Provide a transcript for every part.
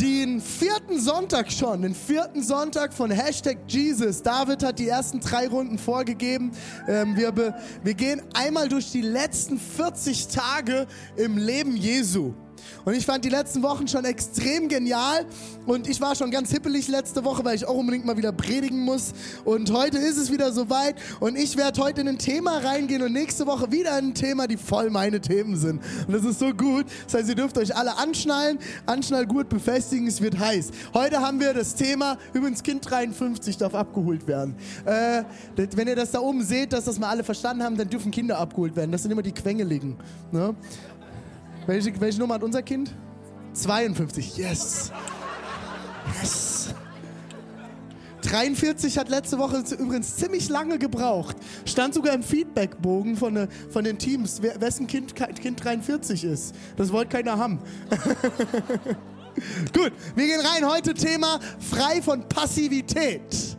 den vierten Sonntag schon, den vierten Sonntag von Hashtag Jesus. David hat die ersten drei Runden vorgegeben. Ähm, wir, wir gehen einmal durch die letzten 40 Tage im Leben Jesu. Und ich fand die letzten Wochen schon extrem genial. Und ich war schon ganz hippelig letzte Woche, weil ich auch unbedingt mal wieder predigen muss. Und heute ist es wieder soweit. Und ich werde heute in ein Thema reingehen und nächste Woche wieder in ein Thema, die voll meine Themen sind. Und das ist so gut. Das heißt, ihr dürft euch alle anschnallen, anschnall gut befestigen, es wird heiß. Heute haben wir das Thema, übrigens Kind 53 darf abgeholt werden. Äh, wenn ihr das da oben seht, dass das mal alle verstanden haben, dann dürfen Kinder abgeholt werden. Das sind immer die Quengeligen. Ne? Welche, welche Nummer hat unser Kind? 52. Yes. Yes. 43 hat letzte Woche übrigens ziemlich lange gebraucht. Stand sogar im Feedbackbogen von, äh, von den Teams, wessen Kind, kind 43 ist. Das wollte keiner haben. Gut, wir gehen rein. Heute Thema frei von Passivität.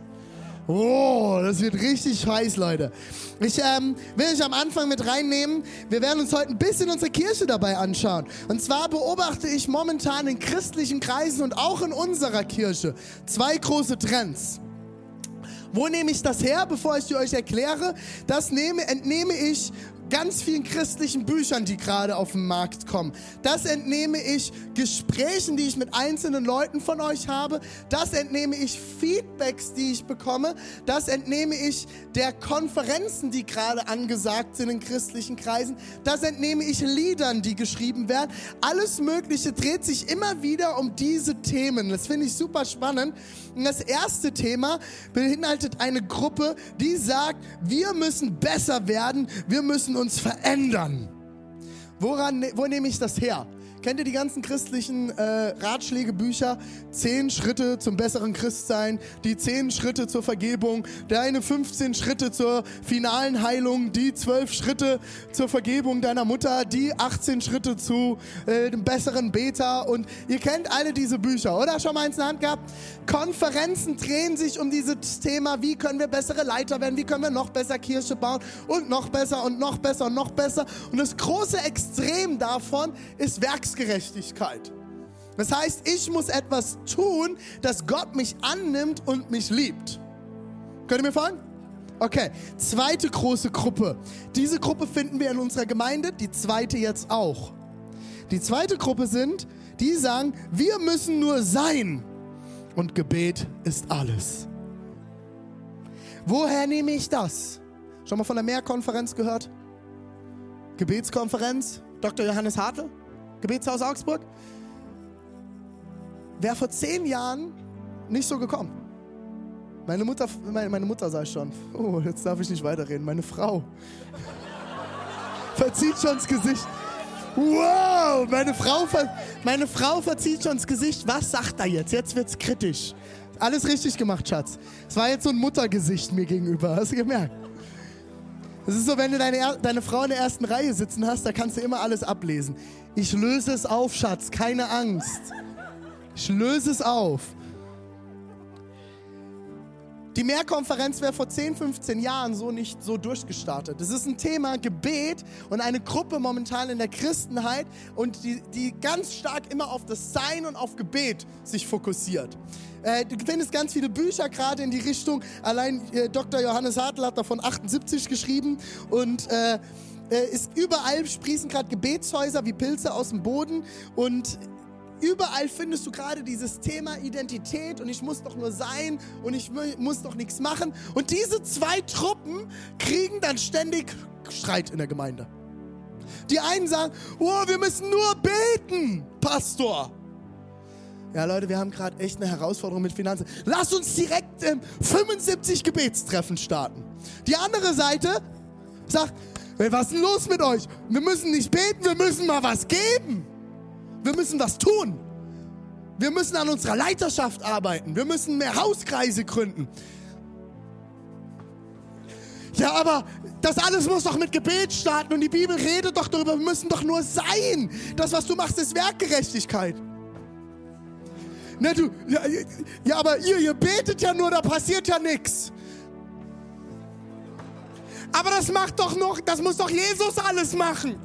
Oh, das wird richtig heiß, Leute. Ich ähm, will euch am Anfang mit reinnehmen. Wir werden uns heute ein bisschen unsere Kirche dabei anschauen. Und zwar beobachte ich momentan in christlichen Kreisen und auch in unserer Kirche zwei große Trends. Wo nehme ich das her, bevor ich die euch erkläre? Das nehme, entnehme ich ganz vielen christlichen Büchern, die gerade auf den Markt kommen. Das entnehme ich Gesprächen, die ich mit einzelnen Leuten von euch habe. Das entnehme ich Feedbacks, die ich bekomme. Das entnehme ich der Konferenzen, die gerade angesagt sind in christlichen Kreisen. Das entnehme ich Liedern, die geschrieben werden. Alles Mögliche dreht sich immer wieder um diese Themen. Das finde ich super spannend. Und das erste Thema beinhaltet eine Gruppe, die sagt, wir müssen besser werden, wir müssen uns verändern. Woran, ne-, wo nehme ich das her? Kennt ihr die ganzen christlichen äh, Ratschlägebücher? Zehn Schritte zum besseren Christsein, die zehn Schritte zur Vergebung, deine 15 Schritte zur finalen Heilung, die zwölf Schritte zur Vergebung deiner Mutter, die 18 Schritte zu äh, dem besseren Beta. Und ihr kennt alle diese Bücher, oder? Schon mal eins in der Hand gehabt? Konferenzen drehen sich um dieses Thema, wie können wir bessere Leiter werden, wie können wir noch besser Kirche bauen und noch besser und noch besser und noch besser. Und das große Extrem davon ist Werks Selbstgerechtigkeit. Das heißt, ich muss etwas tun, dass Gott mich annimmt und mich liebt. Könnt ihr mir folgen? Okay, zweite große Gruppe. Diese Gruppe finden wir in unserer Gemeinde, die zweite jetzt auch. Die zweite Gruppe sind, die sagen, wir müssen nur sein und Gebet ist alles. Woher nehme ich das? Schon mal von der Mehrkonferenz gehört? Gebetskonferenz? Dr. Johannes Hartl? Gebetshaus Augsburg, wäre vor zehn Jahren nicht so gekommen. Meine Mutter, meine, meine Mutter sah schon, oh, jetzt darf ich nicht weiterreden. Meine Frau verzieht schon das Gesicht. Wow, meine Frau, meine Frau verzieht schon das Gesicht. Was sagt er jetzt? Jetzt wird's kritisch. Alles richtig gemacht, Schatz. Es war jetzt so ein Muttergesicht mir gegenüber. Hast du gemerkt? Es ist so, wenn du deine, deine Frau in der ersten Reihe sitzen hast, da kannst du immer alles ablesen. Ich löse es auf, Schatz, keine Angst. Ich löse es auf. Die Mehrkonferenz wäre vor 10, 15 Jahren so nicht so durchgestartet. Das ist ein Thema Gebet und eine Gruppe momentan in der Christenheit und die, die ganz stark immer auf das Sein und auf Gebet sich fokussiert. Äh, du findest ganz viele Bücher gerade in die Richtung. Allein äh, Dr. Johannes Hartl hat davon 78 geschrieben und äh, äh, ist überall sprießen gerade Gebetshäuser wie Pilze aus dem Boden und Überall findest du gerade dieses Thema Identität und ich muss doch nur sein und ich muss doch nichts machen. Und diese zwei Truppen kriegen dann ständig Streit in der Gemeinde. Die einen sagen, oh, wir müssen nur beten, Pastor. Ja, Leute, wir haben gerade echt eine Herausforderung mit Finanzen. Lass uns direkt ähm, 75 Gebetstreffen starten. Die andere Seite sagt, was ist denn los mit euch? Wir müssen nicht beten, wir müssen mal was geben. Wir müssen was tun. Wir müssen an unserer Leiterschaft arbeiten. Wir müssen mehr Hauskreise gründen. Ja, aber das alles muss doch mit Gebet starten und die Bibel redet doch darüber, wir müssen doch nur sein. Das, was du machst, ist Werkgerechtigkeit. Na, du, ja, ja, aber ihr, ihr betet ja nur, da passiert ja nichts. Aber das macht doch noch, das muss doch Jesus alles machen.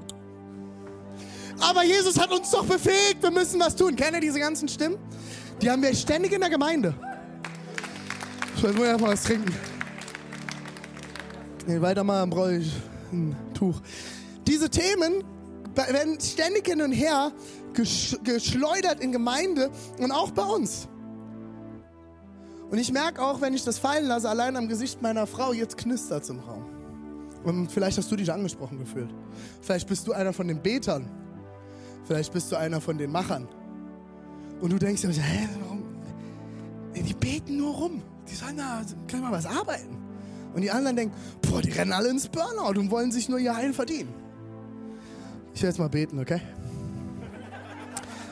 Aber Jesus hat uns doch befähigt, wir müssen was tun. Kennt ihr diese ganzen Stimmen? Die haben wir ständig in der Gemeinde. Ich muss ja mal was trinken. Nee, weiter mal brauche ich ein Tuch. Diese Themen werden ständig hin und her geschleudert in Gemeinde und auch bei uns. Und ich merke auch, wenn ich das fallen lasse, allein am Gesicht meiner Frau, jetzt knistert es im Raum. Und vielleicht hast du dich angesprochen gefühlt. Vielleicht bist du einer von den Betern. Vielleicht bist du einer von den Machern. Und du denkst dir, hä, warum? Die beten nur rum. Die sollen da gleich mal was arbeiten. Und die anderen denken, boah, die rennen alle ins Burnout und wollen sich nur ihr Heil verdienen. Ich werde jetzt mal beten, okay?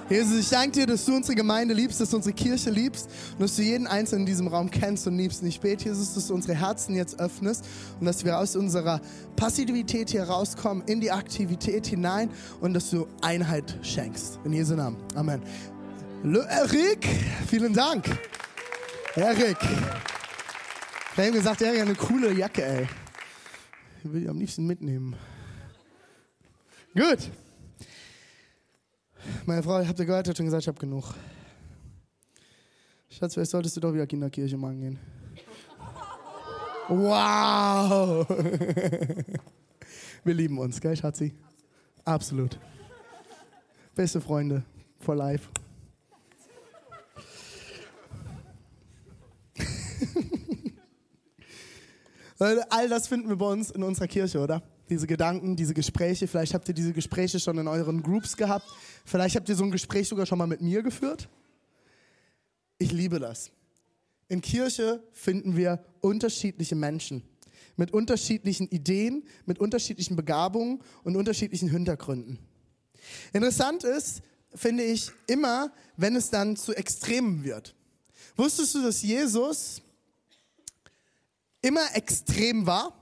Jesus, ich danke dir, dass du unsere Gemeinde liebst, dass du unsere Kirche liebst und dass du jeden Einzelnen in diesem Raum kennst und liebst. Und ich bete, Jesus, dass du unsere Herzen jetzt öffnest und dass wir aus unserer Passivität hier rauskommen in die Aktivität hinein und dass du Einheit schenkst. In Jesu Namen. Amen. Erik, vielen Dank. Erik. Ich habe gesagt, Erik, eine coole Jacke, ey. Ich will die am liebsten mitnehmen. Gut. Meine Frau, habt ihr gehört, hat schon gesagt, ich habe genug. Schatz, vielleicht solltest du doch wieder Kinderkirche machen gehen. Wow! Wir lieben uns, gell, Schatzi? Absolut. Beste Freunde for life. All das finden wir bei uns in unserer Kirche, oder? Diese Gedanken, diese Gespräche. Vielleicht habt ihr diese Gespräche schon in euren Groups gehabt. Vielleicht habt ihr so ein Gespräch sogar schon mal mit mir geführt. Ich liebe das. In Kirche finden wir unterschiedliche Menschen mit unterschiedlichen Ideen, mit unterschiedlichen Begabungen und unterschiedlichen Hintergründen. Interessant ist, finde ich, immer, wenn es dann zu Extremen wird. Wusstest du, dass Jesus immer extrem war.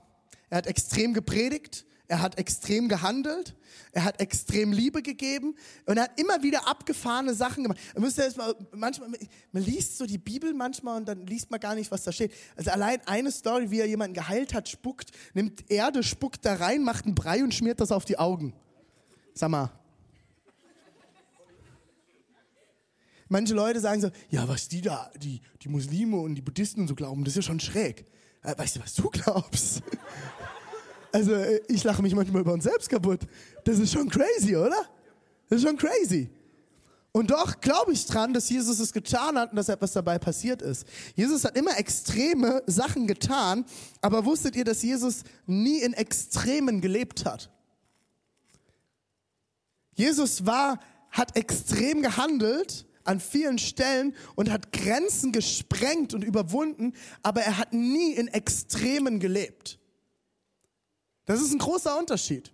Er hat extrem gepredigt, er hat extrem gehandelt, er hat extrem Liebe gegeben und er hat immer wieder abgefahrene Sachen gemacht. Man, müsste jetzt mal, manchmal, man liest so die Bibel manchmal und dann liest man gar nicht, was da steht. Also allein eine Story, wie er jemanden geheilt hat, spuckt, nimmt Erde, spuckt da rein, macht einen Brei und schmiert das auf die Augen. Sag mal. Manche Leute sagen so, ja, was die da, die, die Muslime und die Buddhisten und so glauben, das ist ja schon schräg. Äh, weißt du, was du glaubst? Also, äh, ich lache mich manchmal über uns selbst kaputt. Das ist schon crazy, oder? Das ist schon crazy. Und doch glaube ich dran, dass Jesus es getan hat und dass etwas dabei passiert ist. Jesus hat immer extreme Sachen getan, aber wusstet ihr, dass Jesus nie in Extremen gelebt hat? Jesus war, hat extrem gehandelt, an vielen Stellen und hat Grenzen gesprengt und überwunden, aber er hat nie in Extremen gelebt. Das ist ein großer Unterschied.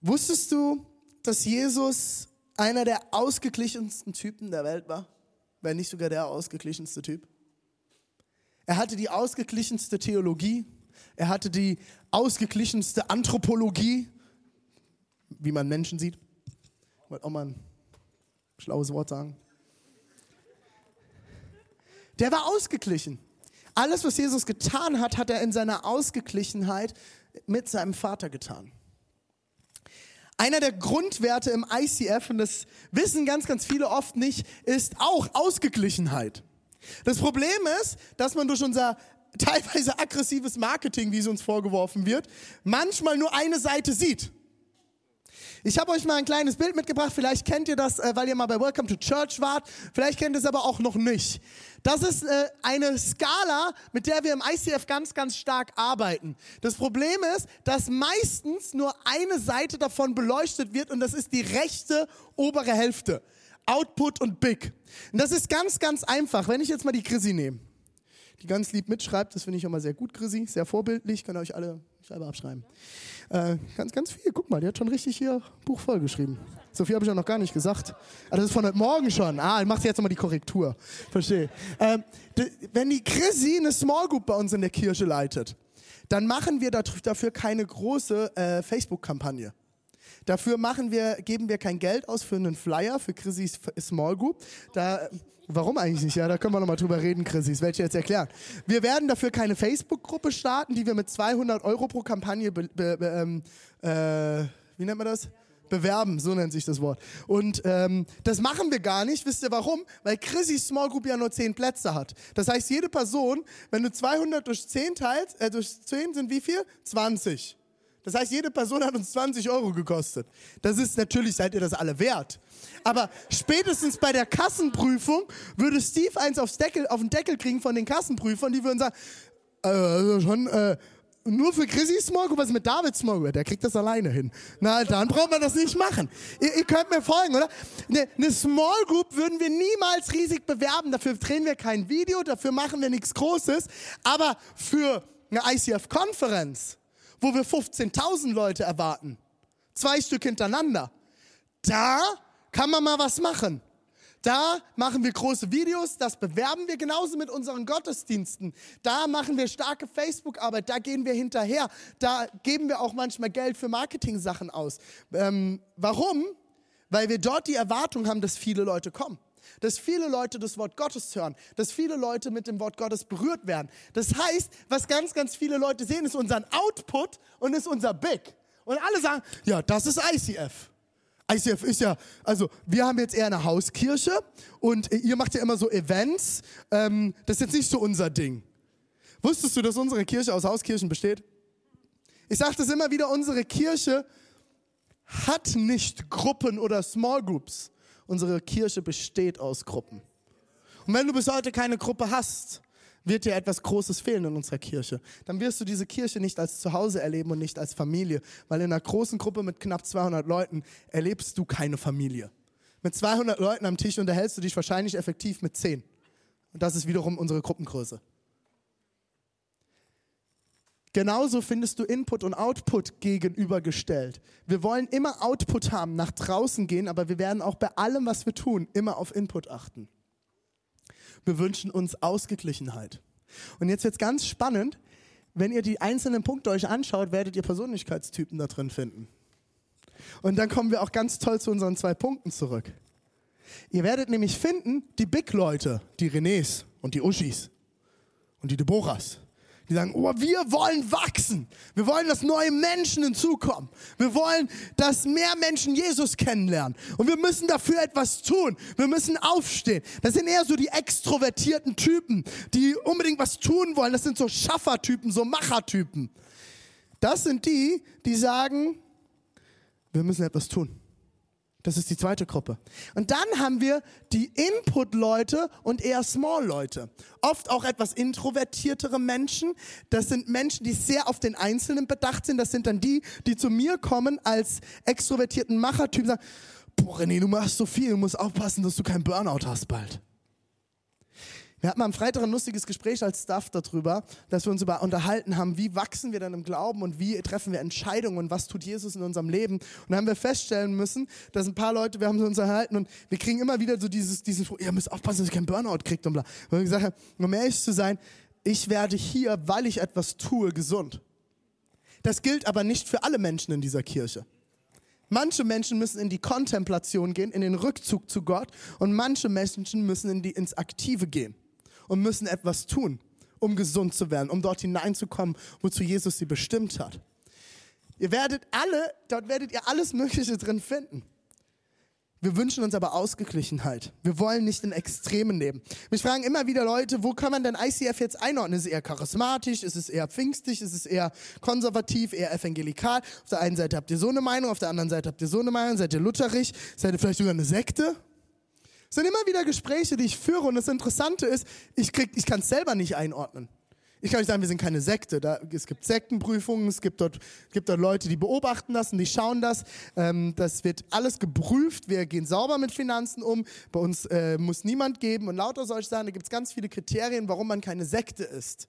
Wusstest du, dass Jesus einer der ausgeglichensten Typen der Welt war? Wenn nicht sogar der ausgeglichenste Typ. Er hatte die ausgeglichenste Theologie. Er hatte die ausgeglichenste Anthropologie, wie man Menschen sieht wollte auch mal ein schlaues Wort sagen. Der war ausgeglichen. Alles, was Jesus getan hat, hat er in seiner Ausgeglichenheit mit seinem Vater getan. Einer der Grundwerte im ICF, und das wissen ganz, ganz viele oft nicht, ist auch Ausgeglichenheit. Das Problem ist, dass man durch unser teilweise aggressives Marketing, wie es uns vorgeworfen wird, manchmal nur eine Seite sieht. Ich habe euch mal ein kleines Bild mitgebracht. Vielleicht kennt ihr das, äh, weil ihr mal bei Welcome to Church wart. Vielleicht kennt ihr es aber auch noch nicht. Das ist äh, eine Skala, mit der wir im ICF ganz, ganz stark arbeiten. Das Problem ist, dass meistens nur eine Seite davon beleuchtet wird und das ist die rechte obere Hälfte. Output und Big. Und das ist ganz, ganz einfach. Wenn ich jetzt mal die Chrissy nehme. die ganz lieb mitschreibt. Das finde ich immer sehr gut, Chrissy. Sehr vorbildlich. Könnt ihr euch alle Schreiber abschreiben. Äh, ganz, ganz viel. Guck mal, die hat schon richtig hier Buch vollgeschrieben. So viel habe ich auch noch gar nicht gesagt. Ah, das ist von heute Morgen schon. Ah, macht jetzt nochmal die Korrektur. Verstehe. Ähm, wenn die Chrissy eine Small Group bei uns in der Kirche leitet, dann machen wir dafür keine große äh, Facebook-Kampagne. Dafür machen wir, geben wir kein Geld aus für einen Flyer für Chrissys Small Group. Da, warum eigentlich nicht? Ja, da können wir nochmal drüber reden, Chrissy. Das werde ich jetzt erklären. Wir werden dafür keine Facebook-Gruppe starten, die wir mit 200 Euro pro Kampagne, be, be, ähm, äh, wie nennt man das? Bewerben, so nennt sich das Wort. Und ähm, das machen wir gar nicht. Wisst ihr warum? Weil Chrissys Small Group ja nur 10 Plätze hat. Das heißt, jede Person, wenn du 200 durch 10 teilst, äh, durch 10 sind wie viel? 20. Das heißt, jede Person hat uns 20 Euro gekostet. Das ist natürlich, seid ihr das alle wert. Aber spätestens bei der Kassenprüfung würde Steve eins aufs Deckel, auf den Deckel kriegen von den Kassenprüfern, die würden sagen, äh, also schon, äh, nur für Chrissy Smog, was mit David Smog, der kriegt das alleine hin. Na, dann braucht man das nicht machen. Ihr, ihr könnt mir folgen, oder? Eine, eine Small Group würden wir niemals riesig bewerben. Dafür drehen wir kein Video, dafür machen wir nichts Großes. Aber für eine ICF-Konferenz, wo wir 15.000 Leute erwarten, zwei Stück hintereinander, da kann man mal was machen. Da machen wir große Videos, das bewerben wir genauso mit unseren Gottesdiensten. Da machen wir starke Facebook-Arbeit, da gehen wir hinterher. Da geben wir auch manchmal Geld für Marketing-Sachen aus. Ähm, warum? Weil wir dort die Erwartung haben, dass viele Leute kommen. Dass viele Leute das Wort Gottes hören, dass viele Leute mit dem Wort Gottes berührt werden. Das heißt, was ganz, ganz viele Leute sehen, ist unseren Output und ist unser Big. Und alle sagen, ja, das ist ICF. ICF ist ja, also wir haben jetzt eher eine Hauskirche und ihr macht ja immer so Events. Ähm, das ist jetzt nicht so unser Ding. Wusstest du, dass unsere Kirche aus Hauskirchen besteht? Ich sage das immer wieder, unsere Kirche hat nicht Gruppen oder Small Groups. Unsere Kirche besteht aus Gruppen. Und wenn du bis heute keine Gruppe hast, wird dir etwas Großes fehlen in unserer Kirche. Dann wirst du diese Kirche nicht als Zuhause erleben und nicht als Familie, weil in einer großen Gruppe mit knapp 200 Leuten erlebst du keine Familie. Mit 200 Leuten am Tisch unterhältst du dich wahrscheinlich effektiv mit 10. Und das ist wiederum unsere Gruppengröße. Genauso findest du Input und Output gegenübergestellt. Wir wollen immer Output haben, nach draußen gehen, aber wir werden auch bei allem, was wir tun, immer auf Input achten. Wir wünschen uns Ausgeglichenheit. Und jetzt wird es ganz spannend. Wenn ihr die einzelnen Punkte euch anschaut, werdet ihr Persönlichkeitstypen da drin finden. Und dann kommen wir auch ganz toll zu unseren zwei Punkten zurück. Ihr werdet nämlich finden, die Big-Leute, die Renés und die Uschis und die Deborahs, die sagen, oh, wir wollen wachsen. Wir wollen, dass neue Menschen hinzukommen. Wir wollen, dass mehr Menschen Jesus kennenlernen. Und wir müssen dafür etwas tun. Wir müssen aufstehen. Das sind eher so die extrovertierten Typen, die unbedingt was tun wollen. Das sind so Schaffertypen, so Machertypen. Das sind die, die sagen, wir müssen etwas tun. Das ist die zweite Gruppe. Und dann haben wir die Input-Leute und eher Small-Leute. Oft auch etwas introvertiertere Menschen. Das sind Menschen, die sehr auf den Einzelnen bedacht sind. Das sind dann die, die zu mir kommen als extrovertierten Machertypen sagen, boah René, du machst so viel, du musst aufpassen, dass du keinen Burnout hast bald. Wir hatten am Freitag ein lustiges Gespräch als Staff darüber, dass wir uns über unterhalten haben, wie wachsen wir denn im Glauben und wie treffen wir Entscheidungen und was tut Jesus in unserem Leben. Und dann haben wir feststellen müssen, dass ein paar Leute, wir haben uns unterhalten und wir kriegen immer wieder so dieses, dieses, ihr müsst aufpassen, dass ihr keinen Burnout kriegt und bla. Und wir gesagt haben, um ehrlich zu sein, ich werde hier, weil ich etwas tue, gesund. Das gilt aber nicht für alle Menschen in dieser Kirche. Manche Menschen müssen in die Kontemplation gehen, in den Rückzug zu Gott und manche Menschen müssen in die, ins Aktive gehen und müssen etwas tun, um gesund zu werden, um dort hineinzukommen, wozu Jesus sie bestimmt hat. Ihr werdet alle, dort werdet ihr alles Mögliche drin finden. Wir wünschen uns aber Ausgeglichenheit. Wir wollen nicht in Extremen leben. Mich fragen immer wieder Leute, wo kann man denn ICF jetzt einordnen? Ist es eher charismatisch? Ist es eher pfingstig? Ist es eher konservativ? Eher evangelikal? Auf der einen Seite habt ihr so eine Meinung, auf der anderen Seite habt ihr so eine Meinung. Seid ihr lutherisch? Seid ihr vielleicht sogar eine Sekte? Es sind immer wieder Gespräche, die ich führe und das Interessante ist, ich, ich kann es selber nicht einordnen. Ich kann nicht sagen, wir sind keine Sekte. Da, es gibt Sektenprüfungen, es gibt dort, gibt dort Leute, die beobachten das und die schauen das. Ähm, das wird alles geprüft. Wir gehen sauber mit Finanzen um. Bei uns äh, muss niemand geben und lauter solche Sachen. Da gibt es ganz viele Kriterien, warum man keine Sekte ist.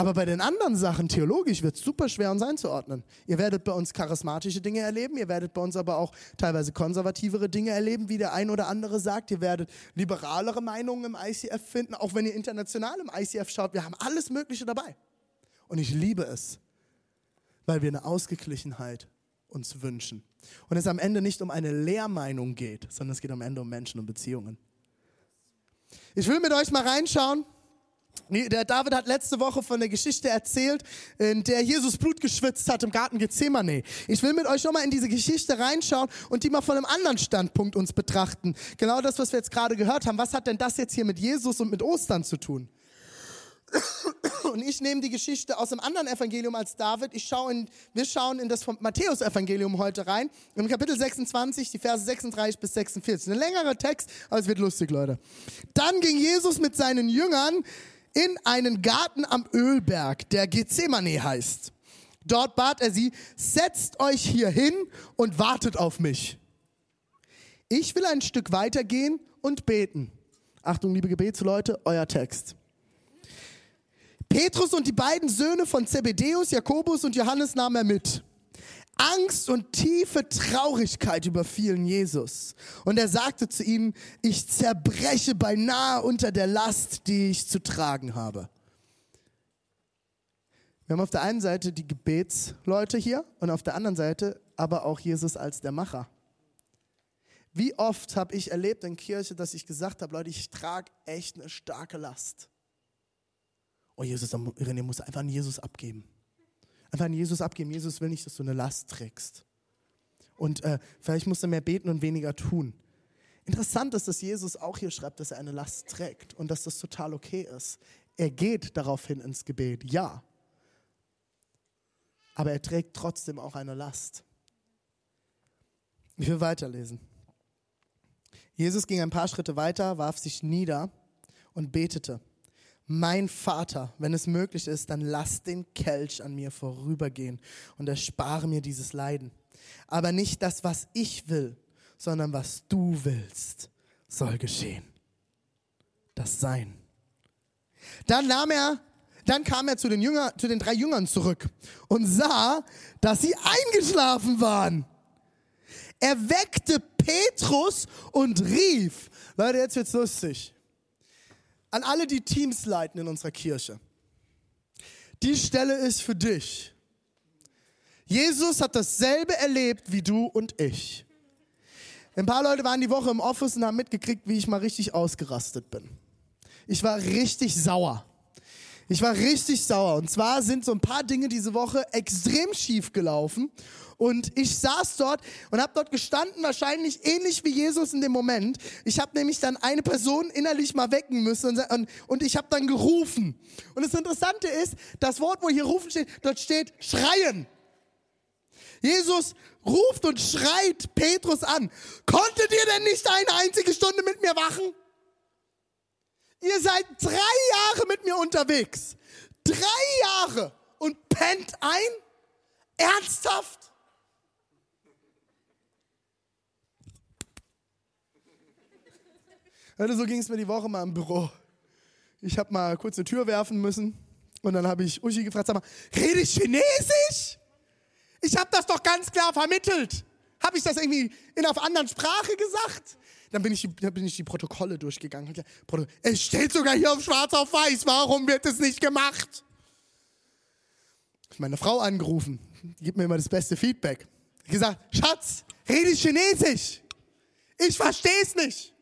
Aber bei den anderen Sachen, theologisch, wird es super schwer, uns einzuordnen. Ihr werdet bei uns charismatische Dinge erleben, ihr werdet bei uns aber auch teilweise konservativere Dinge erleben, wie der ein oder andere sagt. Ihr werdet liberalere Meinungen im ICF finden, auch wenn ihr international im ICF schaut. Wir haben alles Mögliche dabei. Und ich liebe es, weil wir eine Ausgeglichenheit uns wünschen. Und es am Ende nicht um eine Lehrmeinung geht, sondern es geht am Ende um Menschen und Beziehungen. Ich will mit euch mal reinschauen der David hat letzte Woche von der Geschichte erzählt, in der Jesus Blut geschwitzt hat im Garten Gethsemane. Ich will mit euch nochmal in diese Geschichte reinschauen und die mal von einem anderen Standpunkt uns betrachten. Genau das, was wir jetzt gerade gehört haben. Was hat denn das jetzt hier mit Jesus und mit Ostern zu tun? Und ich nehme die Geschichte aus einem anderen Evangelium als David. Ich schaue in, wir schauen in das Matthäus-Evangelium heute rein. Im Kapitel 26, die Verse 36 bis 46. Ein längerer Text, aber es wird lustig, Leute. Dann ging Jesus mit seinen Jüngern in einen Garten am Ölberg, der Gethsemane heißt. Dort bat er sie, setzt euch hier hin und wartet auf mich. Ich will ein Stück weitergehen und beten. Achtung, liebe Gebetsleute, euer Text. Petrus und die beiden Söhne von Zebedeus, Jakobus und Johannes nahm er mit. Angst und tiefe Traurigkeit überfielen Jesus. Und er sagte zu ihnen, ich zerbreche beinahe unter der Last, die ich zu tragen habe. Wir haben auf der einen Seite die Gebetsleute hier und auf der anderen Seite aber auch Jesus als der Macher. Wie oft habe ich erlebt in Kirche, dass ich gesagt habe, Leute, ich trage echt eine starke Last. Oh Jesus, René muss einfach an Jesus abgeben. Einfach an Jesus abgeben. Jesus will nicht, dass du eine Last trägst. Und äh, vielleicht musst du mehr beten und weniger tun. Interessant ist, dass Jesus auch hier schreibt, dass er eine Last trägt und dass das total okay ist. Er geht daraufhin ins Gebet, ja. Aber er trägt trotzdem auch eine Last. Ich will weiterlesen. Jesus ging ein paar Schritte weiter, warf sich nieder und betete mein Vater, wenn es möglich ist, dann lass den Kelch an mir vorübergehen und erspare mir dieses Leiden. Aber nicht das, was ich will, sondern was du willst, soll geschehen. Das Sein. Dann nahm er, dann kam er zu den, Jünger, zu den drei Jüngern zurück und sah, dass sie eingeschlafen waren. Er weckte Petrus und rief, Leute, jetzt wird's lustig an alle, die Teams leiten in unserer Kirche. Die Stelle ist für dich. Jesus hat dasselbe erlebt wie du und ich. Ein paar Leute waren die Woche im Office und haben mitgekriegt, wie ich mal richtig ausgerastet bin. Ich war richtig sauer. Ich war richtig sauer. Und zwar sind so ein paar Dinge diese Woche extrem schief gelaufen. Und ich saß dort und habe dort gestanden, wahrscheinlich ähnlich wie Jesus in dem Moment. Ich habe nämlich dann eine Person innerlich mal wecken müssen und, und, und ich habe dann gerufen. Und das Interessante ist, das Wort, wo hier rufen steht, dort steht schreien. Jesus ruft und schreit Petrus an. Konntet ihr denn nicht eine einzige Stunde mit mir wachen? Ihr seid drei Jahre mit mir unterwegs. Drei Jahre und pennt ein? Ernsthaft? Also so ging es mir die Woche mal im Büro. Ich habe mal kurz eine Tür werfen müssen und dann habe ich Uschi gefragt, sag mal, rede ich Chinesisch? Ich habe das doch ganz klar vermittelt. Habe ich das irgendwie in einer anderen Sprache gesagt? Dann bin ich, dann bin ich die Protokolle durchgegangen. Es steht sogar hier auf schwarz auf weiß. Warum wird es nicht gemacht? Ich meine Frau angerufen. Die gibt mir immer das beste Feedback. Ich gesagt, Schatz, rede Chinesisch. Ich verstehe es nicht.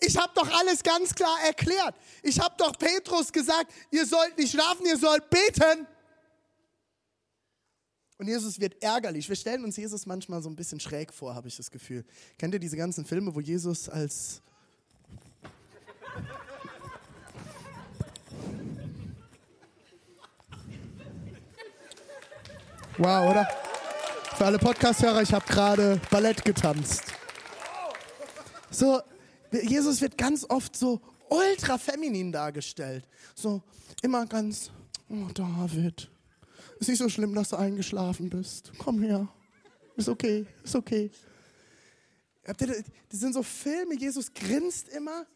Ich habe doch alles ganz klar erklärt. Ich habe doch Petrus gesagt, ihr sollt nicht schlafen, ihr sollt beten. Und Jesus wird ärgerlich. Wir stellen uns Jesus manchmal so ein bisschen schräg vor, habe ich das Gefühl. Kennt ihr diese ganzen Filme, wo Jesus als... Wow, oder? Für alle Podcast-Hörer, ich habe gerade Ballett getanzt. So, Jesus wird ganz oft so ultra feminin dargestellt. So immer ganz, oh David, ist nicht so schlimm, dass du eingeschlafen bist. Komm her. Ist okay, ist okay. Das sind so Filme, Jesus grinst immer.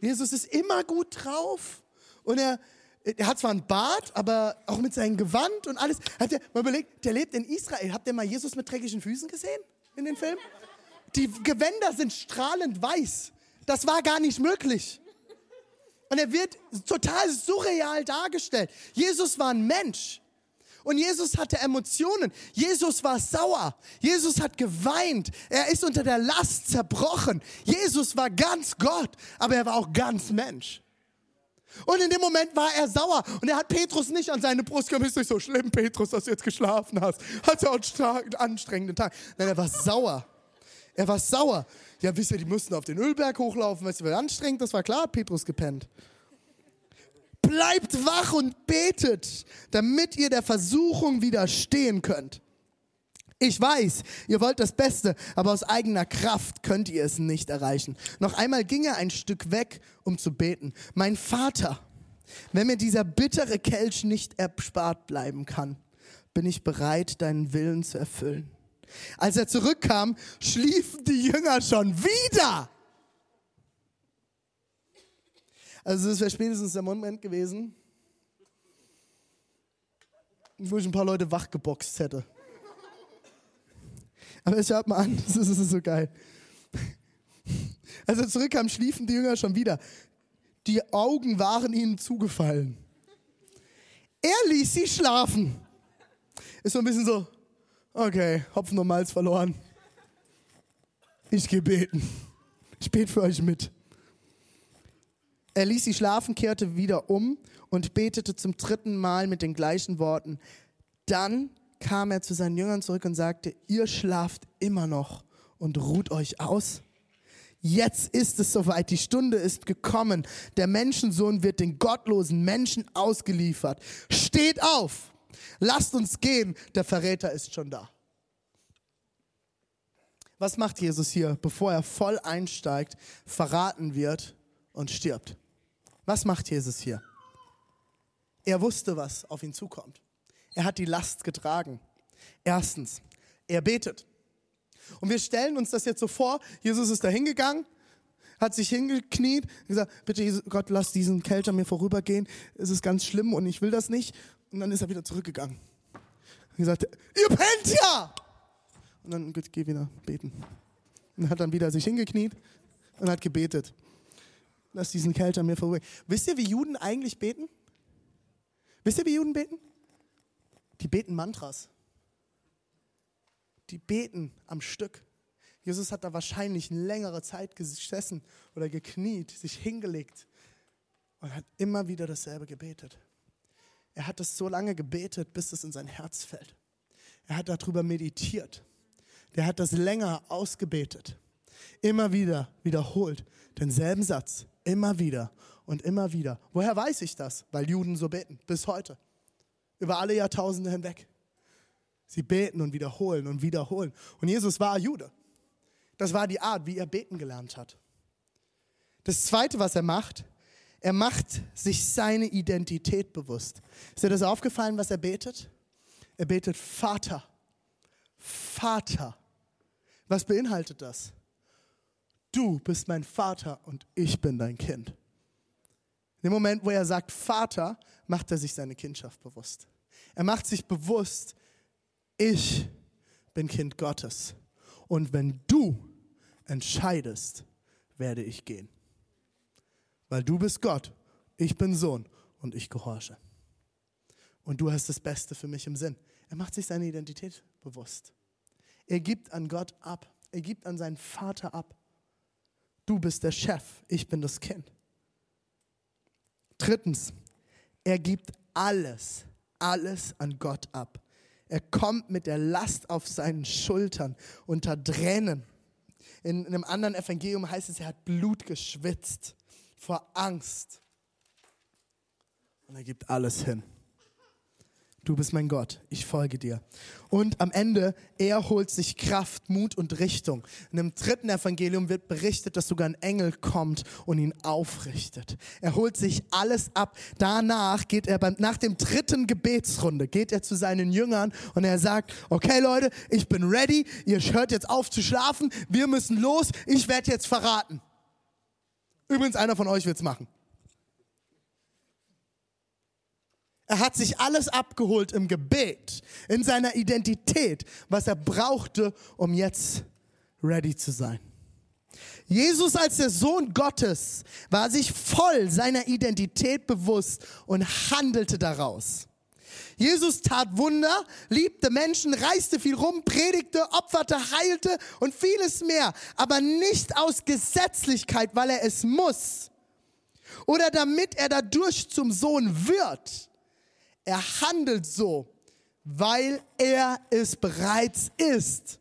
Jesus ist immer gut drauf. Und er, er hat zwar einen Bart, aber auch mit seinem Gewand und alles. Habt ihr mal überlegt, der lebt in Israel. Habt ihr mal Jesus mit dreckigen Füßen gesehen in den Film? Die Gewänder sind strahlend weiß. Das war gar nicht möglich. Und er wird total surreal dargestellt. Jesus war ein Mensch. Und Jesus hatte Emotionen. Jesus war sauer. Jesus hat geweint. Er ist unter der Last zerbrochen. Jesus war ganz Gott, aber er war auch ganz Mensch. Und in dem Moment war er sauer. Und er hat Petrus nicht an seine Brust genommen. Ist nicht so schlimm, Petrus, dass du jetzt geschlafen hast. Hat ja auch einen anstrengenden Tag. Nein, er war sauer. Er war sauer. Ja, wisst ihr, die mussten auf den Ölberg hochlaufen. Weißt du, war anstrengend? Das war klar, Petrus gepennt. Bleibt wach und betet, damit ihr der Versuchung widerstehen könnt. Ich weiß, ihr wollt das Beste, aber aus eigener Kraft könnt ihr es nicht erreichen. Noch einmal ging er ein Stück weg, um zu beten. Mein Vater, wenn mir dieser bittere Kelch nicht erspart bleiben kann, bin ich bereit, deinen Willen zu erfüllen. Als er zurückkam, schliefen die Jünger schon wieder. Also das wäre spätestens der Moment gewesen, wo ich ein paar Leute wachgeboxt hätte. Aber hört mal an, das ist, das ist so geil. Als er zurückkam, schliefen die Jünger schon wieder. Die Augen waren ihnen zugefallen. Er ließ sie schlafen. Ist so ein bisschen so, okay, Hopfen und Malz verloren. Ich gehe beten. Ich bete für euch mit. Er ließ sie schlafen, kehrte wieder um und betete zum dritten Mal mit den gleichen Worten. Dann kam er zu seinen Jüngern zurück und sagte, ihr schlaft immer noch und ruht euch aus. Jetzt ist es soweit, die Stunde ist gekommen. Der Menschensohn wird den gottlosen Menschen ausgeliefert. Steht auf, lasst uns gehen, der Verräter ist schon da. Was macht Jesus hier, bevor er voll einsteigt, verraten wird und stirbt? Was macht Jesus hier? Er wusste, was auf ihn zukommt. Er hat die Last getragen. Erstens, er betet. Und wir stellen uns das jetzt so vor, Jesus ist da hingegangen, hat sich hingekniet und gesagt, bitte Gott, lass diesen Kelter mir vorübergehen, es ist ganz schlimm und ich will das nicht. Und dann ist er wieder zurückgegangen. Und gesagt, ihr pennt ja! Und dann gut, geh wieder beten. Und hat dann wieder sich hingekniet und hat gebetet. Lass diesen Kelter mir vorübergehen. Wisst ihr, wie Juden eigentlich beten? Wisst ihr, wie Juden beten? Die beten Mantras. Die beten am Stück. Jesus hat da wahrscheinlich längere Zeit gesessen oder gekniet, sich hingelegt und hat immer wieder dasselbe gebetet. Er hat es so lange gebetet, bis es in sein Herz fällt. Er hat darüber meditiert. Der hat das länger ausgebetet. Immer wieder wiederholt denselben Satz. Immer wieder und immer wieder. Woher weiß ich das? Weil Juden so beten, bis heute über alle Jahrtausende hinweg. Sie beten und wiederholen und wiederholen. Und Jesus war Jude. Das war die Art, wie er beten gelernt hat. Das Zweite, was er macht, er macht sich seine Identität bewusst. Ist dir das aufgefallen, was er betet? Er betet Vater. Vater. Was beinhaltet das? Du bist mein Vater und ich bin dein Kind. In dem Moment, wo er sagt Vater, macht er sich seine Kindschaft bewusst. Er macht sich bewusst, ich bin Kind Gottes. Und wenn du entscheidest, werde ich gehen. Weil du bist Gott, ich bin Sohn und ich gehorche. Und du hast das Beste für mich im Sinn. Er macht sich seine Identität bewusst. Er gibt an Gott ab. Er gibt an seinen Vater ab. Du bist der Chef, ich bin das Kind. Drittens, er gibt alles, alles an Gott ab. Er kommt mit der Last auf seinen Schultern unter Tränen. In, einem anderen Evangelium heißt es, er hat Blut geschwitzt vor Angst. Und er gibt alles hin. Du bist mein Gott, ich folge dir. Und am Ende, er holt sich Kraft, Mut und Richtung. In dem dritten Evangelium wird berichtet, dass sogar ein Engel kommt und ihn aufrichtet. Er holt sich alles ab. Danach geht er beim, nach dem dritten Gebetsrunde, geht er zu seinen Jüngern und er sagt, okay Leute, ich bin ready, ihr hört jetzt auf zu schlafen, wir müssen los, ich werde jetzt verraten. Übrigens, einer von euch wird's machen. Er hat sich alles abgeholt im Gebet, in seiner Identität, was er brauchte, um jetzt ready zu sein. Jesus als der Sohn Gottes war sich voll seiner Identität bewusst und handelte daraus. Jesus tat Wunder, liebte Menschen, reiste viel rum, predigte, opferte, heilte und vieles mehr, aber nicht aus Gesetzlichkeit, weil er es muss oder damit er dadurch zum Sohn wird er handelt so, weil er es bereits ist.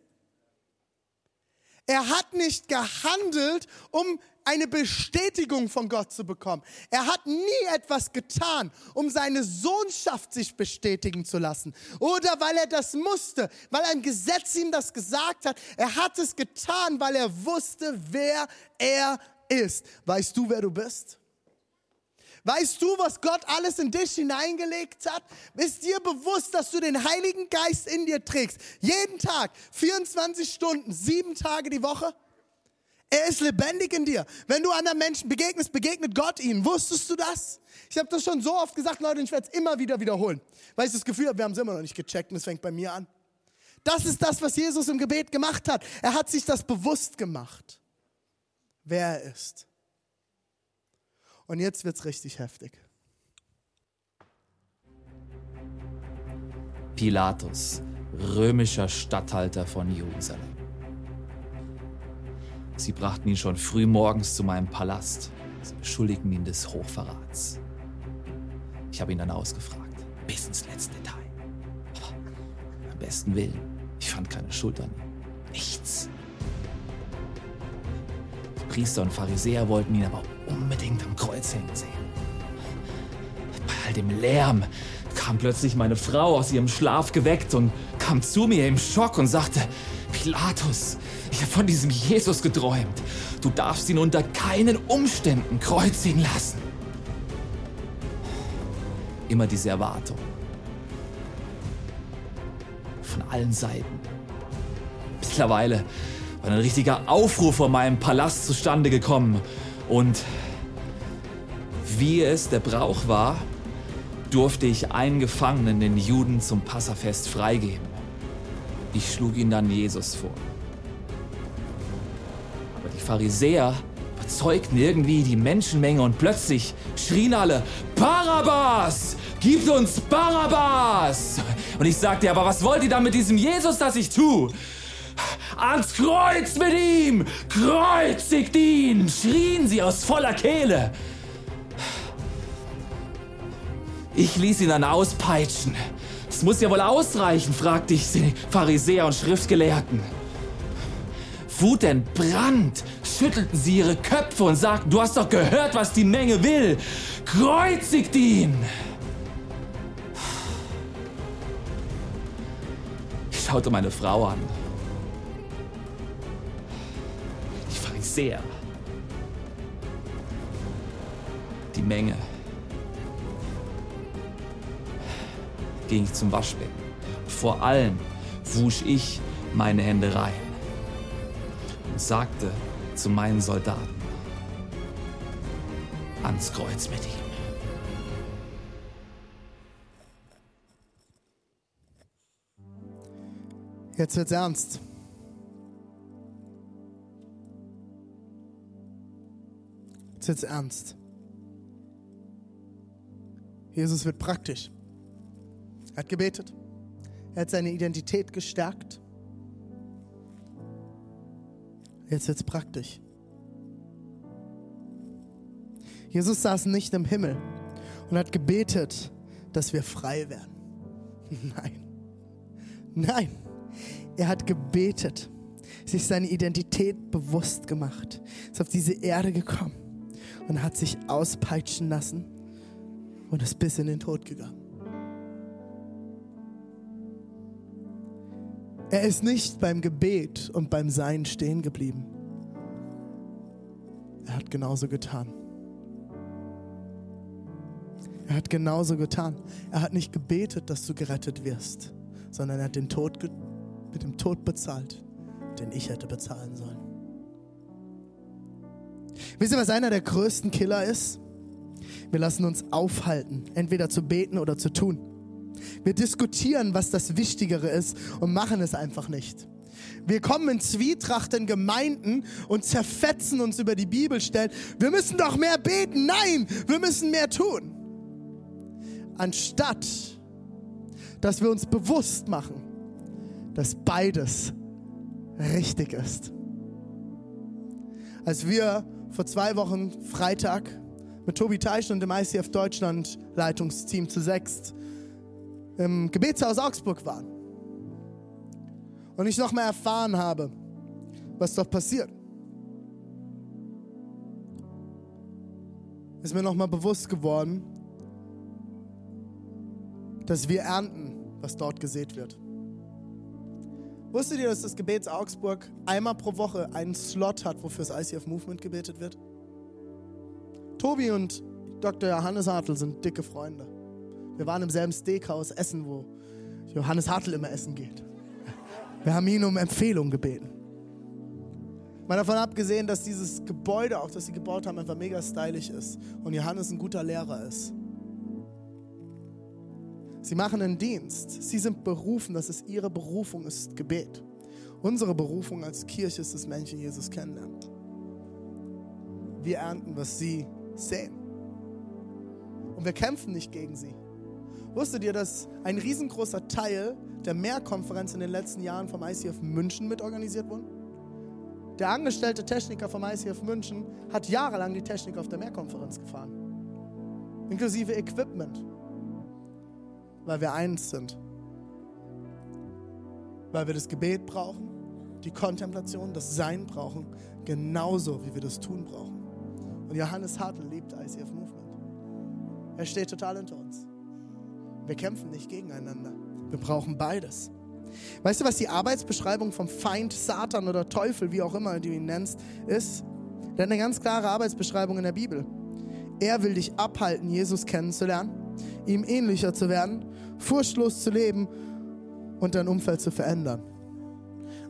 Er hat nicht gehandelt, um eine Bestätigung von Gott zu bekommen. Er hat nie etwas getan, um seine Sohnschaft sich bestätigen zu lassen. Oder weil er das musste, weil ein Gesetz ihm das gesagt hat. Er hat es getan, weil er wusste, wer er ist. Weißt du, wer du bist? Weißt du, was Gott alles in dich hineingelegt hat? Ist dir bewusst, dass du den Heiligen Geist in dir trägst? Jeden Tag, 24 Stunden, sieben Tage die Woche? Er ist lebendig in dir. Wenn du anderen Menschen begegnest, begegnet Gott ihnen. Wusstest du das? Ich habe das schon so oft gesagt, Leute, und ich werde es immer wieder wiederholen. Weil ich das Gefühl habe, wir haben es immer noch nicht gecheckt und es fängt bei mir an. Das ist das, was Jesus im Gebet gemacht hat. Er hat sich das bewusst gemacht, wer er ist. Und jetzt wird es richtig heftig. Pilatus, römischer Statthalter von Jerusalem. Sie brachten ihn schon früh morgens zu meinem Palast. Sie beschuldigten ihn des Hochverrats. Ich habe ihn dann ausgefragt, bis ins letzte Detail. Am besten Willen, ich fand keine Schuld an ihm. Nichts. Priester und Pharisäer wollten ihn aber unbedingt am Kreuz hängen sehen. Bei all dem Lärm kam plötzlich meine Frau aus ihrem Schlaf geweckt und kam zu mir im Schock und sagte, Pilatus, ich habe von diesem Jesus geträumt. Du darfst ihn unter keinen Umständen kreuzigen lassen. Immer diese Erwartung. Von allen Seiten. Mittlerweile war ein richtiger Aufruhr vor meinem Palast zustande gekommen. Und wie es der Brauch war, durfte ich einen Gefangenen, den Juden, zum Passafest freigeben. Ich schlug ihn dann Jesus vor. Aber die Pharisäer überzeugten irgendwie die Menschenmenge und plötzlich schrien alle, Barabbas! Gib uns Barabbas! Und ich sagte, aber was wollt ihr da mit diesem Jesus, das ich tue? Ans Kreuz mit ihm! Kreuzigt ihn! schrien sie aus voller Kehle. Ich ließ ihn dann auspeitschen. Es muss ja wohl ausreichen, fragte ich die Pharisäer und Schriftgelehrten. Wutentbrannt schüttelten sie ihre Köpfe und sagten, du hast doch gehört, was die Menge will. Kreuzigt ihn! Ich schaute meine Frau an. Sehr. Die Menge. Ging ich zum Waschbecken. Vor allem wusch ich meine Hände rein und sagte zu meinen Soldaten, ans Kreuz mit ihm. Jetzt wird's ernst. Jetzt ernst. Jesus wird praktisch. Er hat gebetet. Er hat seine Identität gestärkt. Jetzt wird es praktisch. Jesus saß nicht im Himmel und hat gebetet, dass wir frei werden. Nein. Nein. Er hat gebetet, sich seine Identität bewusst gemacht, ist auf diese Erde gekommen und hat sich auspeitschen lassen und ist bis in den Tod gegangen. Er ist nicht beim Gebet und beim Sein stehen geblieben. Er hat genauso getan. Er hat genauso getan. Er hat nicht gebetet, dass du gerettet wirst, sondern er hat den Tod mit dem Tod bezahlt, den ich hätte bezahlen sollen. Wisst ihr, was einer der größten Killer ist? Wir lassen uns aufhalten, entweder zu beten oder zu tun. Wir diskutieren, was das Wichtigere ist und machen es einfach nicht. Wir kommen in Zwietracht in Gemeinden und zerfetzen uns über die Bibelstellen. Wir müssen doch mehr beten. Nein, wir müssen mehr tun. Anstatt, dass wir uns bewusst machen, dass beides richtig ist. Als wir vor zwei Wochen Freitag mit Tobi Teichen und dem ICF Deutschland Leitungsteam zu sechst im Gebetshaus Augsburg waren und ich nochmal erfahren habe, was dort passiert, ist mir nochmal bewusst geworden, dass wir ernten, was dort gesät wird. Wusstet ihr, dass das Gebets Augsburg einmal pro Woche einen Slot hat, wofür das ICF Movement gebetet wird? Tobi und Dr. Johannes Hartl sind dicke Freunde. Wir waren im selben Steakhouse essen, wo Johannes Hartl immer essen geht. Wir haben ihn um Empfehlung gebeten. Mal davon abgesehen, dass dieses Gebäude, auch das sie gebaut haben, einfach mega stylisch ist und Johannes ein guter Lehrer ist. Sie machen einen Dienst. Sie sind berufen, das ist ihre Berufung, ist Gebet. Unsere Berufung als Kirche ist, dass Menschen Jesus kennenlernen. Wir ernten, was sie sehen. Und wir kämpfen nicht gegen sie. Wusstet ihr, dass ein riesengroßer Teil der Mehrkonferenz in den letzten Jahren vom ICF München mitorganisiert wurde? Der angestellte Techniker vom ICF München hat jahrelang die Technik auf der Mehrkonferenz gefahren. Inklusive Equipment. Weil wir eins sind. Weil wir das Gebet brauchen, die Kontemplation, das Sein brauchen, genauso wie wir das Tun brauchen. Und Johannes Hartl liebt ICF Movement. Er steht total hinter uns. Wir kämpfen nicht gegeneinander. Wir brauchen beides. Weißt du, was die Arbeitsbeschreibung vom Feind, Satan oder Teufel, wie auch immer du ihn nennst, ist? Hat eine ganz klare Arbeitsbeschreibung in der Bibel. Er will dich abhalten, Jesus kennenzulernen, ihm ähnlicher zu werden, furchtlos zu leben und dein Umfeld zu verändern.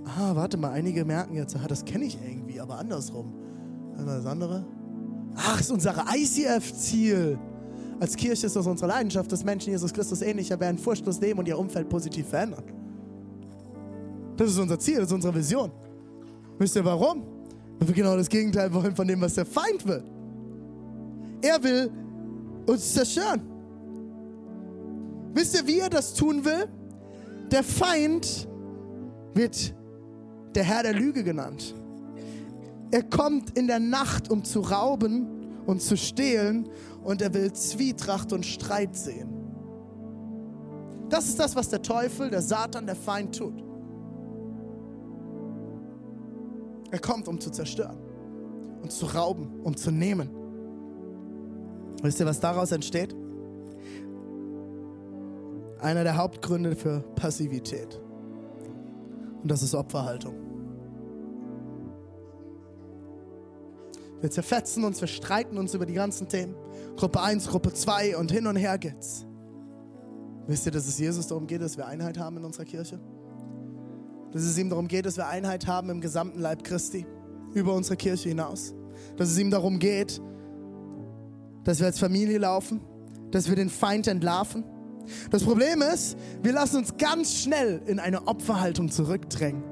Ah, warte mal, einige merken jetzt, ah, das kenne ich irgendwie, aber andersrum. Das andere? Ach, ist unser ICF-Ziel. Als Kirche ist das unsere Leidenschaft, dass Menschen Jesus Christus ähnlicher werden, furchtlos leben und ihr Umfeld positiv verändern. Das ist unser Ziel, das ist unsere Vision. Wisst ihr warum? Weil wir genau das Gegenteil wollen von dem, was der Feind will. Er will uns zerstören. Wisst ihr, wie er das tun will? Der Feind wird der Herr der Lüge genannt. Er kommt in der Nacht, um zu rauben und zu stehlen und er will Zwietracht und Streit sehen. Das ist das, was der Teufel, der Satan, der Feind tut. Er kommt, um zu zerstören und zu rauben, um zu nehmen. Wisst ihr, was daraus entsteht? Einer der Hauptgründe für Passivität. Und das ist Opferhaltung. Wir zerfetzen uns, wir streiten uns über die ganzen Themen. Gruppe 1, Gruppe 2 und hin und her geht's. Wisst ihr, dass es Jesus darum geht, dass wir Einheit haben in unserer Kirche? Dass es ihm darum geht, dass wir Einheit haben im gesamten Leib Christi, über unsere Kirche hinaus. Dass es ihm darum geht, dass wir als Familie laufen, dass wir den Feind entlarven. Das Problem ist, wir lassen uns ganz schnell in eine Opferhaltung zurückdrängen.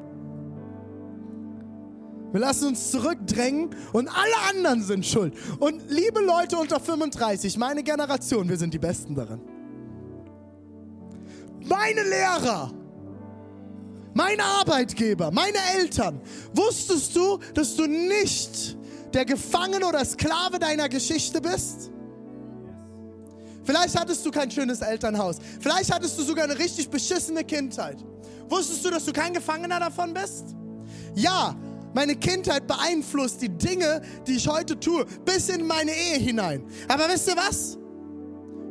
Wir lassen uns zurückdrängen und alle anderen sind schuld. Und liebe Leute unter 35, meine Generation, wir sind die Besten darin. Meine Lehrer, meine Arbeitgeber, meine Eltern, wusstest du, dass du nicht der Gefangene oder Sklave deiner Geschichte bist? Vielleicht hattest du kein schönes Elternhaus. Vielleicht hattest du sogar eine richtig beschissene Kindheit. Wusstest du, dass du kein Gefangener davon bist? Ja, meine Kindheit beeinflusst die Dinge, die ich heute tue, bis in meine Ehe hinein. Aber wisst ihr was?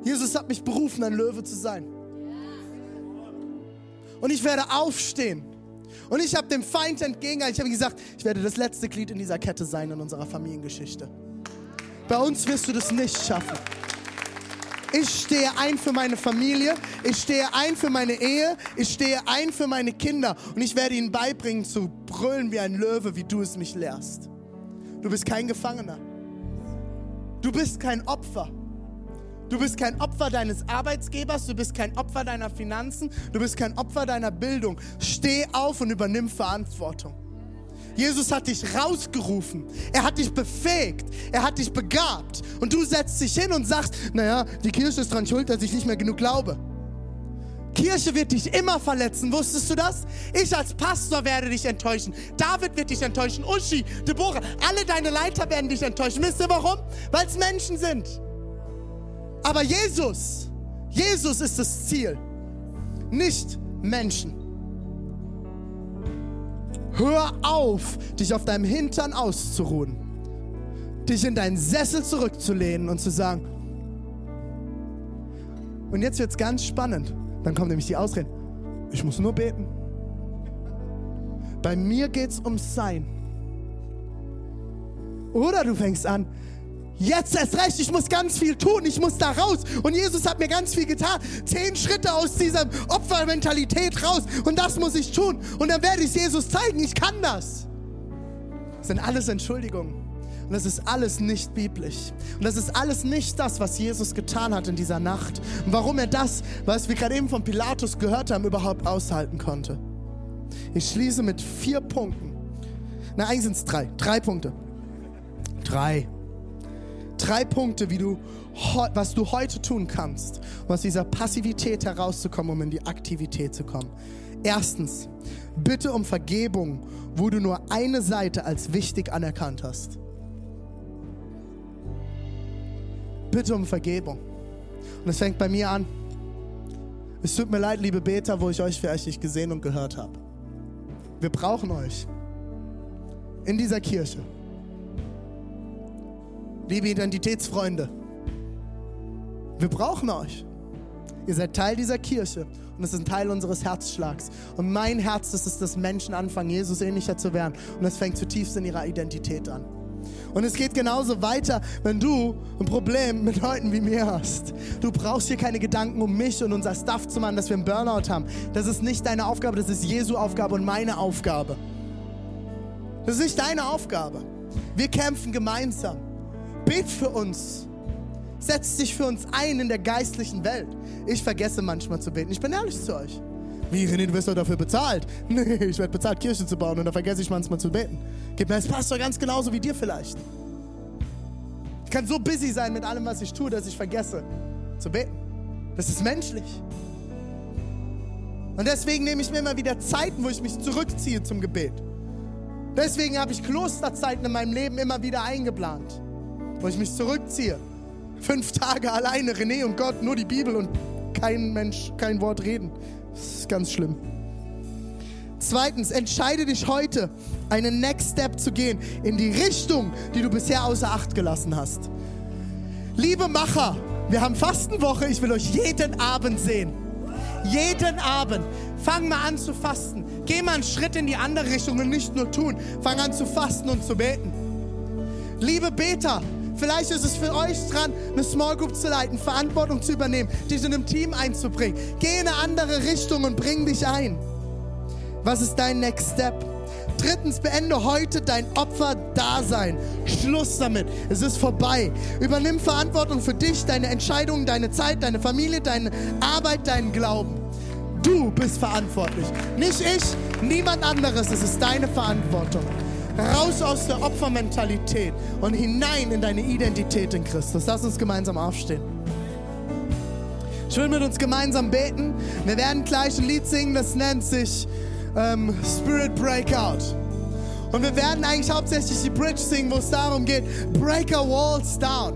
Jesus hat mich berufen, ein Löwe zu sein. Und ich werde aufstehen Und ich habe dem Feind entgegengehalten. Ich habe gesagt, ich werde das letzte Glied in dieser Kette sein in unserer Familiengeschichte. Bei uns wirst du das nicht schaffen. Ich stehe ein für meine Familie, ich stehe ein für meine Ehe, ich stehe ein für meine Kinder und ich werde ihnen beibringen zu brüllen wie ein Löwe, wie du es mich lehrst. Du bist kein Gefangener. Du bist kein Opfer. Du bist kein Opfer deines Arbeitsgebers, du bist kein Opfer deiner Finanzen, du bist kein Opfer deiner Bildung. Steh auf und übernimm Verantwortung. Jesus hat dich rausgerufen. Er hat dich befähigt. Er hat dich begabt. Und du setzt dich hin und sagst, naja, die Kirche ist dran schuld, dass ich nicht mehr genug glaube. Kirche wird dich immer verletzen. Wusstest du das? Ich als Pastor werde dich enttäuschen. David wird dich enttäuschen. Uschi, Deborah, alle deine Leiter werden dich enttäuschen. Wisst ihr warum? Weil es Menschen sind. Aber Jesus, Jesus ist das Ziel, nicht Menschen. Hör auf, dich auf deinem Hintern auszuruhen, dich in deinen Sessel zurückzulehnen und zu sagen, und jetzt wird es ganz spannend. Dann kommen nämlich die Ausreden. Ich muss nur beten. Bei mir geht es ums Sein. Oder du fängst an, Jetzt erst recht, ich muss ganz viel tun, ich muss da raus. Und Jesus hat mir ganz viel getan. Zehn Schritte aus dieser Opfermentalität raus. Und das muss ich tun. Und dann werde ich Jesus zeigen, ich kann das. Das sind alles Entschuldigungen. Und das ist alles nicht biblisch. Und das ist alles nicht das, was Jesus getan hat in dieser Nacht. Und warum er das, was wir gerade eben von Pilatus gehört haben, überhaupt aushalten konnte. Ich schließe mit vier Punkten. Na, eigentlich sind es drei. Drei Punkte. Drei. Drei Punkte, wie du, was du heute tun kannst, um aus dieser Passivität herauszukommen, um in die Aktivität zu kommen. Erstens, bitte um Vergebung, wo du nur eine Seite als wichtig anerkannt hast. Bitte um Vergebung. Und es fängt bei mir an. Es tut mir leid, liebe Beta, wo ich euch vielleicht nicht gesehen und gehört habe. Wir brauchen euch in dieser Kirche liebe Identitätsfreunde, wir brauchen euch. Ihr seid Teil dieser Kirche und es ist ein Teil unseres Herzschlags. Und mein Herz ist es, dass Menschen anfangen, Jesus ähnlicher zu werden. Und das fängt zutiefst in ihrer Identität an. Und es geht genauso weiter, wenn du ein Problem mit Leuten wie mir hast. Du brauchst hier keine Gedanken um mich und unser Stuff zu machen, dass wir einen Burnout haben. Das ist nicht deine Aufgabe, das ist Jesu Aufgabe und meine Aufgabe. Das ist nicht deine Aufgabe. Wir kämpfen gemeinsam. Bet für uns. Setz dich für uns ein in der geistlichen Welt. Ich vergesse manchmal zu beten. Ich bin ehrlich zu euch. Wie, René, du wirst doch dafür bezahlt. Nee, ich werde bezahlt, Kirche zu bauen und da vergesse ich manchmal zu beten. Geht mir als Pastor ganz genauso wie dir vielleicht. Ich kann so busy sein mit allem, was ich tue, dass ich vergesse zu beten. Das ist menschlich. Und deswegen nehme ich mir immer wieder Zeiten, wo ich mich zurückziehe zum Gebet. Deswegen habe ich Klosterzeiten in meinem Leben immer wieder eingeplant wo ich mich zurückziehe. Fünf Tage alleine, René und Gott, nur die Bibel und kein Mensch, kein Wort reden. Das ist ganz schlimm. Zweitens, entscheide dich heute, einen Next Step zu gehen in die Richtung, die du bisher außer Acht gelassen hast. Liebe Macher, wir haben Fastenwoche. Ich will euch jeden Abend sehen. Jeden Abend. Fang mal an zu fasten. Geh mal einen Schritt in die andere Richtung und nicht nur tun. Fang an zu fasten und zu beten. Liebe Beter, Vielleicht ist es für euch dran, eine Small Group zu leiten, Verantwortung zu übernehmen, dich in einem Team einzubringen. Geh in eine andere Richtung und bring dich ein. Was ist dein Next Step? Drittens, beende heute dein Opferdasein. Schluss damit. Es ist vorbei. Übernimm Verantwortung für dich, deine Entscheidungen, deine Zeit, deine Familie, deine Arbeit, deinen Glauben. Du bist verantwortlich. Nicht ich, niemand anderes. Es ist deine Verantwortung. Raus aus der Opfermentalität und hinein in deine Identität in Christus. Lass uns gemeinsam aufstehen. Ich will mit uns gemeinsam beten. Wir werden gleich ein Lied singen, das nennt sich ähm, Spirit Breakout. Und wir werden eigentlich hauptsächlich die Bridge singen, wo es darum geht, Break our Walls Down.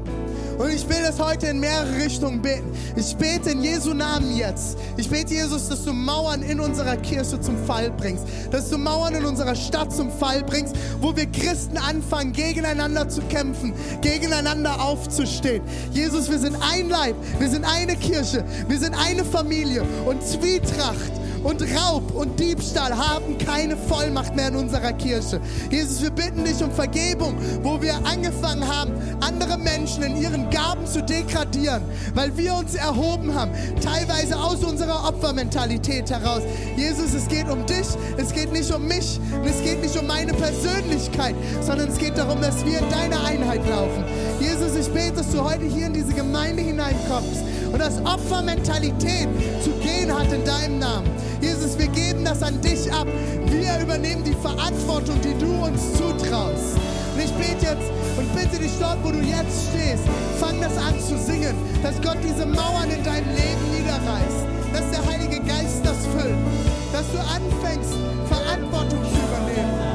Und ich will das heute in mehrere Richtungen beten. Ich bete in Jesu Namen jetzt. Ich bete, Jesus, dass du Mauern in unserer Kirche zum Fall bringst. Dass du Mauern in unserer Stadt zum Fall bringst, wo wir Christen anfangen, gegeneinander zu kämpfen, gegeneinander aufzustehen. Jesus, wir sind ein Leib, wir sind eine Kirche, wir sind eine Familie. Und Zwietracht und Raub und Diebstahl haben keine Vollmacht mehr in unserer Kirche. Jesus, wir bitten dich um Vergebung, wo wir angefangen haben, andere Menschen in ihren Gaben zu degradieren, weil wir uns erhoben haben, teilweise aus unserer Opfermentalität heraus. Jesus, es geht um dich, es geht nicht um mich, und es geht nicht um meine Persönlichkeit, sondern es geht darum, dass wir in deine Einheit laufen. Jesus, ich bete, dass du heute hier in diese Gemeinde hineinkommst und dass Opfermentalität zu gehen hat in deinem Namen. Jesus, wir geben das an dich ab. Wir übernehmen die Verantwortung, die du uns zutraust. Und ich bete jetzt und bitte dich dort, wo du jetzt stehst, fang das an zu singen, dass Gott diese Mauern in deinem Leben niederreißt, dass der Heilige Geist das füllt, dass du anfängst, Verantwortung zu übernehmen.